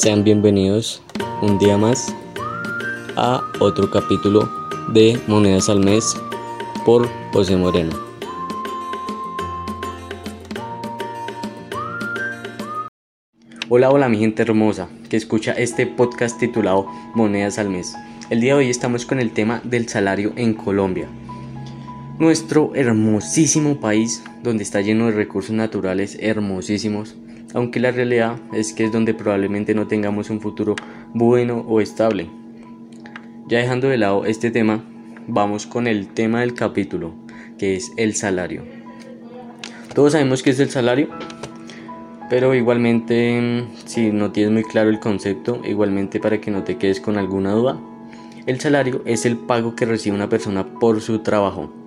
Sean bienvenidos un día más a otro capítulo de Monedas al Mes por José Moreno. Hola, hola mi gente hermosa que escucha este podcast titulado Monedas al Mes. El día de hoy estamos con el tema del salario en Colombia. Nuestro hermosísimo país, donde está lleno de recursos naturales hermosísimos, aunque la realidad es que es donde probablemente no tengamos un futuro bueno o estable. Ya dejando de lado este tema, vamos con el tema del capítulo, que es el salario. Todos sabemos qué es el salario, pero igualmente si no tienes muy claro el concepto, igualmente para que no te quedes con alguna duda, el salario es el pago que recibe una persona por su trabajo.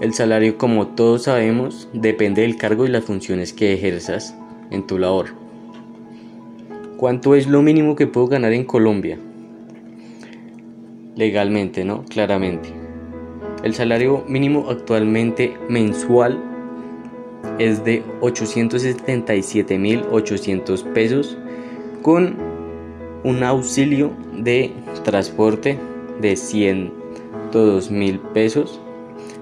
El salario, como todos sabemos, depende del cargo y las funciones que ejerzas en tu labor. ¿Cuánto es lo mínimo que puedo ganar en Colombia? Legalmente, ¿no? Claramente. El salario mínimo actualmente mensual es de 877.800 pesos con un auxilio de transporte de 102 mil pesos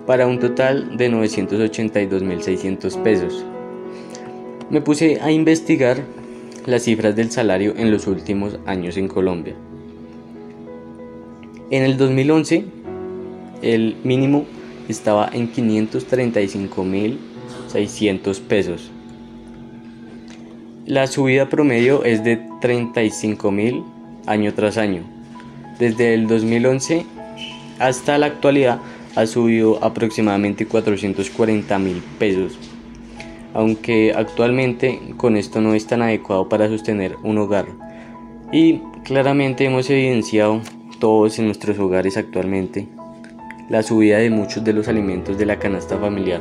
para un total de 982.600 pesos. Me puse a investigar las cifras del salario en los últimos años en Colombia. En el 2011, el mínimo estaba en 535.600 pesos. La subida promedio es de 35.000 año tras año. Desde el 2011 hasta la actualidad ha subido aproximadamente 440 mil pesos, aunque actualmente con esto no es tan adecuado para sostener un hogar. Y claramente hemos evidenciado todos en nuestros hogares actualmente la subida de muchos de los alimentos de la canasta familiar.